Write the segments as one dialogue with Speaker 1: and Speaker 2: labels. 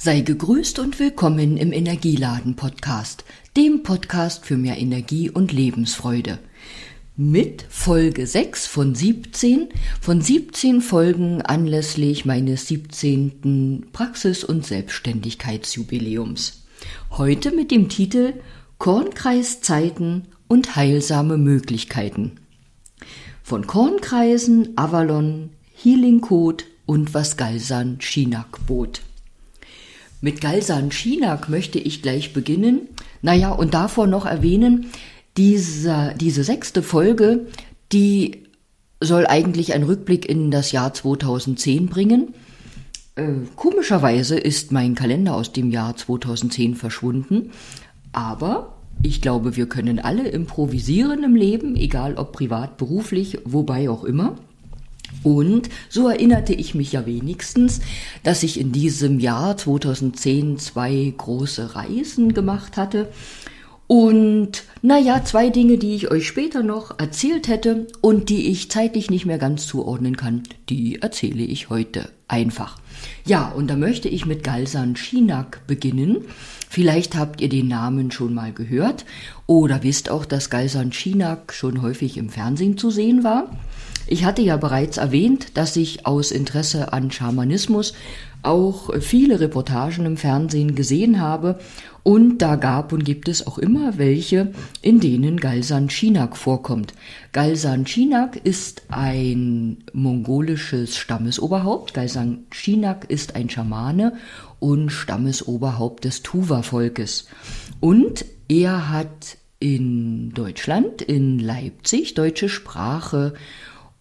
Speaker 1: Sei gegrüßt und willkommen im Energieladen Podcast, dem Podcast für mehr Energie und Lebensfreude. Mit Folge 6 von 17, von 17 Folgen anlässlich meines 17. Praxis- und Selbstständigkeitsjubiläums. Heute mit dem Titel Kornkreiszeiten und heilsame Möglichkeiten. Von Kornkreisen, Avalon, Healing Code und was Galsan Schinak bot. Mit Galsan Schinak möchte ich gleich beginnen. Naja, und davor noch erwähnen, diese, diese sechste Folge, die soll eigentlich einen Rückblick in das Jahr 2010 bringen. Äh, komischerweise ist mein Kalender aus dem Jahr 2010 verschwunden, aber ich glaube, wir können alle improvisieren im Leben, egal ob privat, beruflich, wobei auch immer. Und so erinnerte ich mich ja wenigstens, dass ich in diesem Jahr 2010 zwei große Reisen gemacht hatte. Und naja, zwei Dinge, die ich euch später noch erzählt hätte und die ich zeitlich nicht mehr ganz zuordnen kann, die erzähle ich heute einfach. Ja, und da möchte ich mit Galsan Schinak beginnen. Vielleicht habt ihr den Namen schon mal gehört oder wisst auch, dass Galsan Schinak schon häufig im Fernsehen zu sehen war. Ich hatte ja bereits erwähnt, dass ich aus Interesse an Schamanismus auch viele Reportagen im Fernsehen gesehen habe und da gab und gibt es auch immer welche, in denen Galsan Chinak vorkommt. Galsan Chinak ist ein mongolisches Stammesoberhaupt. Galsan Chinak ist ein Schamane und Stammesoberhaupt des Tuva-Volkes. Und er hat in Deutschland, in Leipzig, deutsche Sprache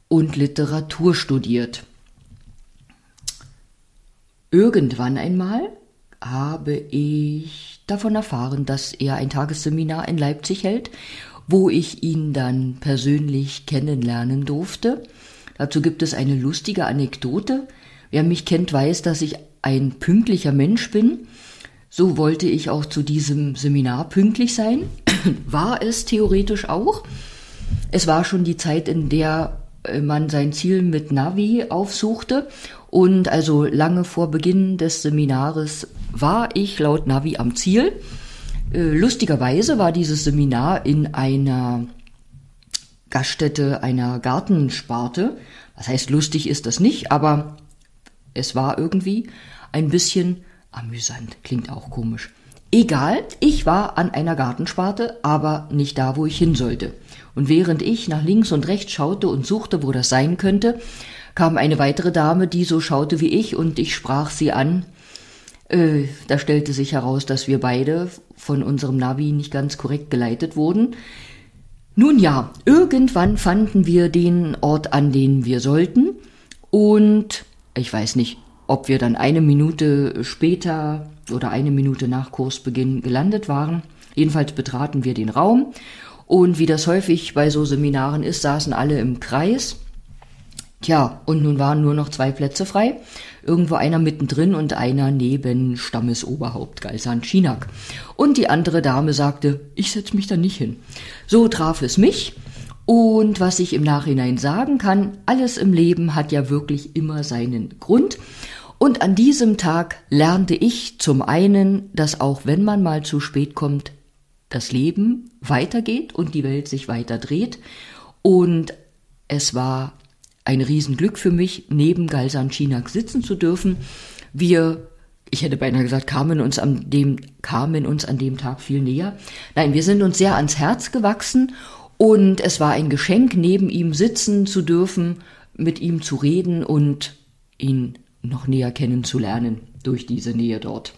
Speaker 1: und Literatur studiert. Irgendwann einmal habe ich davon erfahren, dass er ein Tagesseminar in Leipzig hält, wo ich ihn dann persönlich kennenlernen durfte. Dazu gibt es eine lustige Anekdote. Wer mich kennt, weiß, dass ich ein pünktlicher Mensch bin. So wollte ich auch zu diesem Seminar pünktlich sein. War es theoretisch auch. Es war schon die Zeit, in der äh, man sein Ziel mit Navi aufsuchte. Und also lange vor Beginn des Seminares war ich laut Navi am Ziel. Äh, lustigerweise war dieses Seminar in einer Gaststätte einer Gartensparte. Das heißt, lustig ist das nicht, aber es war irgendwie ein bisschen amüsant. Klingt auch komisch. Egal, ich war an einer Gartensparte, aber nicht da, wo ich hin sollte. Und während ich nach links und rechts schaute und suchte, wo das sein könnte, kam eine weitere Dame, die so schaute wie ich, und ich sprach sie an. Äh, da stellte sich heraus, dass wir beide von unserem Navi nicht ganz korrekt geleitet wurden. Nun ja, irgendwann fanden wir den Ort, an den wir sollten, und ich weiß nicht, ob wir dann eine Minute später oder eine Minute nach Kursbeginn gelandet waren. Jedenfalls betraten wir den Raum und wie das häufig bei so Seminaren ist, saßen alle im Kreis. Tja, und nun waren nur noch zwei Plätze frei. Irgendwo einer mittendrin und einer neben Stammesoberhaupt Galsan Schinak. Und die andere Dame sagte, ich setz mich da nicht hin. So traf es mich. Und was ich im Nachhinein sagen kann, alles im Leben hat ja wirklich immer seinen Grund. Und an diesem Tag lernte ich zum einen, dass auch wenn man mal zu spät kommt, das Leben weitergeht und die Welt sich weiter dreht. Und es war ein Riesenglück für mich, neben Galsan Chinak sitzen zu dürfen. Wir, ich hätte beinahe gesagt, kamen uns an dem, kamen uns an dem Tag viel näher. Nein, wir sind uns sehr ans Herz gewachsen und es war ein Geschenk, neben ihm sitzen zu dürfen, mit ihm zu reden und ihn noch näher kennenzulernen durch diese Nähe dort.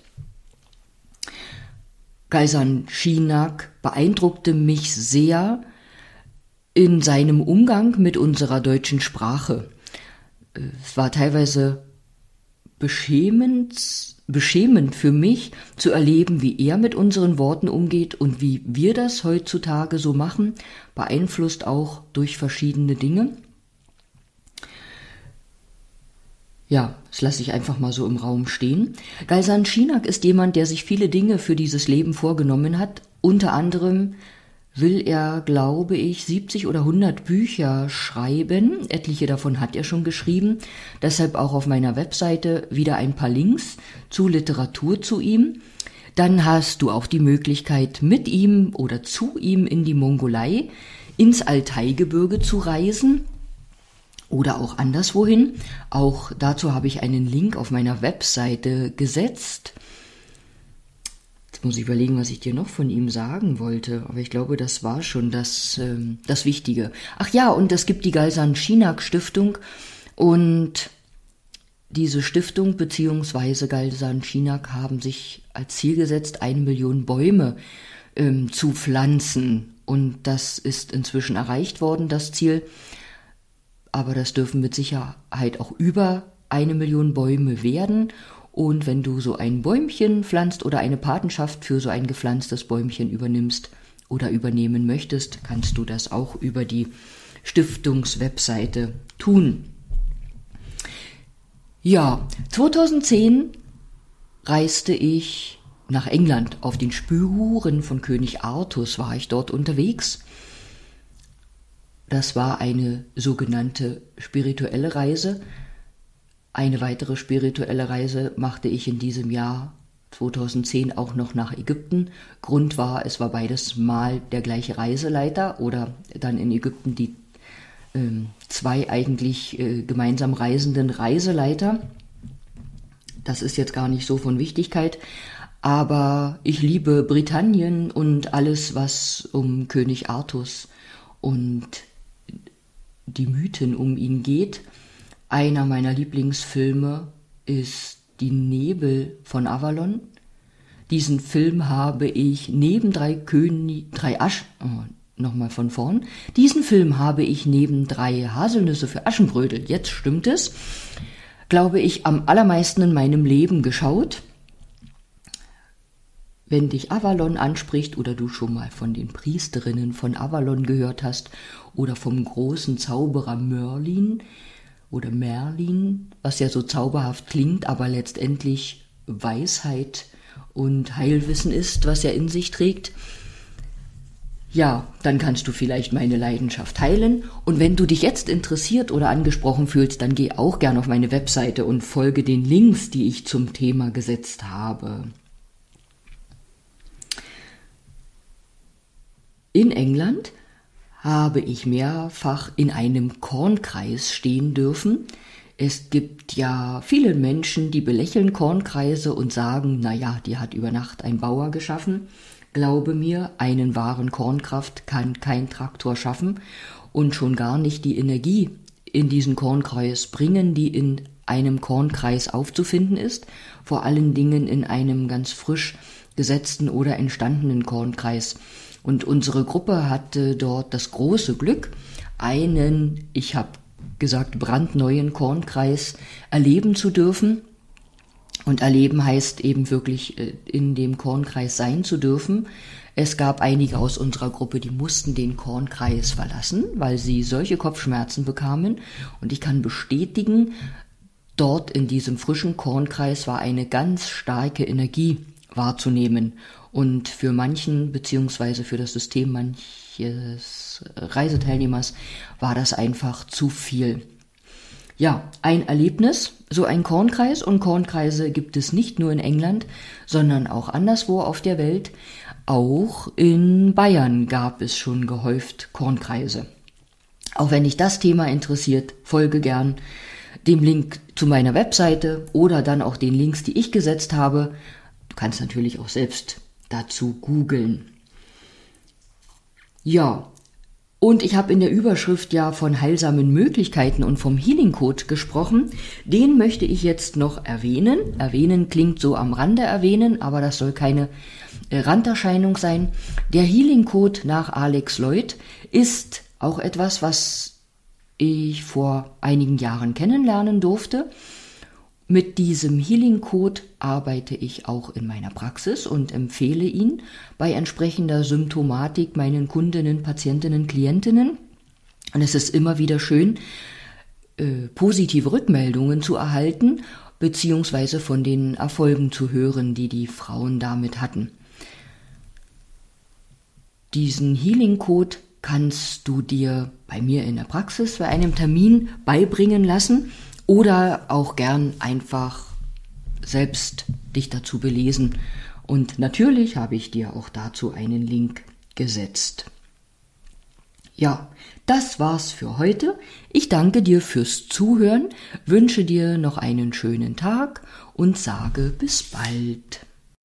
Speaker 1: Kaisan Schinak beeindruckte mich sehr in seinem Umgang mit unserer deutschen Sprache. Es war teilweise beschämend, beschämend für mich zu erleben, wie er mit unseren Worten umgeht und wie wir das heutzutage so machen, beeinflusst auch durch verschiedene Dinge. Ja, das lasse ich einfach mal so im Raum stehen. Galsan Schinak ist jemand, der sich viele Dinge für dieses Leben vorgenommen hat, unter anderem will er, glaube ich, 70 oder 100 Bücher schreiben. Etliche davon hat er schon geschrieben. Deshalb auch auf meiner Webseite wieder ein paar Links zu Literatur zu ihm. Dann hast du auch die Möglichkeit, mit ihm oder zu ihm in die Mongolei, ins Altaigebirge zu reisen oder auch anderswohin. Auch dazu habe ich einen Link auf meiner Webseite gesetzt. Jetzt muss ich überlegen, was ich dir noch von ihm sagen wollte. Aber ich glaube, das war schon das, ähm, das Wichtige. Ach ja, und es gibt die Galsan Schinak Stiftung. Und diese Stiftung bzw. Galsan Schinak haben sich als Ziel gesetzt, eine Million Bäume ähm, zu pflanzen. Und das ist inzwischen erreicht worden, das Ziel. Aber das dürfen mit Sicherheit auch über eine Million Bäume werden. Und wenn du so ein Bäumchen pflanzt oder eine Patenschaft für so ein gepflanztes Bäumchen übernimmst oder übernehmen möchtest, kannst du das auch über die Stiftungswebseite tun. Ja, 2010 reiste ich nach England. Auf den Spuren von König Artus war ich dort unterwegs. Das war eine sogenannte spirituelle Reise. Eine weitere spirituelle Reise machte ich in diesem Jahr 2010 auch noch nach Ägypten. Grund war, es war beides mal der gleiche Reiseleiter oder dann in Ägypten die äh, zwei eigentlich äh, gemeinsam reisenden Reiseleiter. Das ist jetzt gar nicht so von Wichtigkeit, aber ich liebe Britannien und alles, was um König Artus und die Mythen um ihn geht. Einer meiner Lieblingsfilme ist Die Nebel von Avalon. Diesen Film habe ich neben drei König, drei Asch, oh, nochmal von vorn. Diesen Film habe ich neben drei Haselnüsse für Aschenbrödel, jetzt stimmt es, glaube ich, am allermeisten in meinem Leben geschaut. Wenn dich Avalon anspricht oder du schon mal von den Priesterinnen von Avalon gehört hast oder vom großen Zauberer Merlin oder Merlin, was ja so zauberhaft klingt, aber letztendlich Weisheit und Heilwissen ist, was er in sich trägt, ja, dann kannst du vielleicht meine Leidenschaft teilen. Und wenn du dich jetzt interessiert oder angesprochen fühlst, dann geh auch gern auf meine Webseite und folge den Links, die ich zum Thema gesetzt habe. In England habe ich mehrfach in einem Kornkreis stehen dürfen. Es gibt ja viele Menschen, die belächeln Kornkreise und sagen, na ja, die hat über Nacht ein Bauer geschaffen. Glaube mir, einen wahren Kornkraft kann kein Traktor schaffen und schon gar nicht die Energie in diesen Kornkreis bringen, die in einem Kornkreis aufzufinden ist, vor allen Dingen in einem ganz frisch gesetzten oder entstandenen Kornkreis. Und unsere Gruppe hatte dort das große Glück, einen, ich habe gesagt, brandneuen Kornkreis erleben zu dürfen. Und erleben heißt eben wirklich äh, in dem Kornkreis sein zu dürfen. Es gab einige aus unserer Gruppe, die mussten den Kornkreis verlassen, weil sie solche Kopfschmerzen bekamen. Und ich kann bestätigen, dort in diesem frischen Kornkreis war eine ganz starke Energie wahrzunehmen. Und für manchen, beziehungsweise für das System manches Reiseteilnehmers, war das einfach zu viel. Ja, ein Erlebnis, so ein Kornkreis. Und Kornkreise gibt es nicht nur in England, sondern auch anderswo auf der Welt. Auch in Bayern gab es schon gehäuft Kornkreise. Auch wenn dich das Thema interessiert, folge gern dem Link zu meiner Webseite oder dann auch den Links, die ich gesetzt habe. Du kannst natürlich auch selbst dazu googeln. Ja, und ich habe in der Überschrift ja von heilsamen Möglichkeiten und vom Healing Code gesprochen. Den möchte ich jetzt noch erwähnen. Erwähnen klingt so am Rande erwähnen, aber das soll keine äh, Randerscheinung sein. Der Healing Code nach Alex Lloyd ist auch etwas, was ich vor einigen Jahren kennenlernen durfte mit diesem Healing Code arbeite ich auch in meiner Praxis und empfehle ihn bei entsprechender Symptomatik meinen Kundinnen, Patientinnen, Klientinnen. Und es ist immer wieder schön, äh, positive Rückmeldungen zu erhalten, beziehungsweise von den Erfolgen zu hören, die die Frauen damit hatten. Diesen Healing Code kannst du dir bei mir in der Praxis bei einem Termin beibringen lassen oder auch gern einfach selbst dich dazu belesen. Und natürlich habe ich dir auch dazu einen Link gesetzt. Ja, das war's für heute. Ich danke dir fürs Zuhören, wünsche dir noch einen schönen Tag und sage bis bald.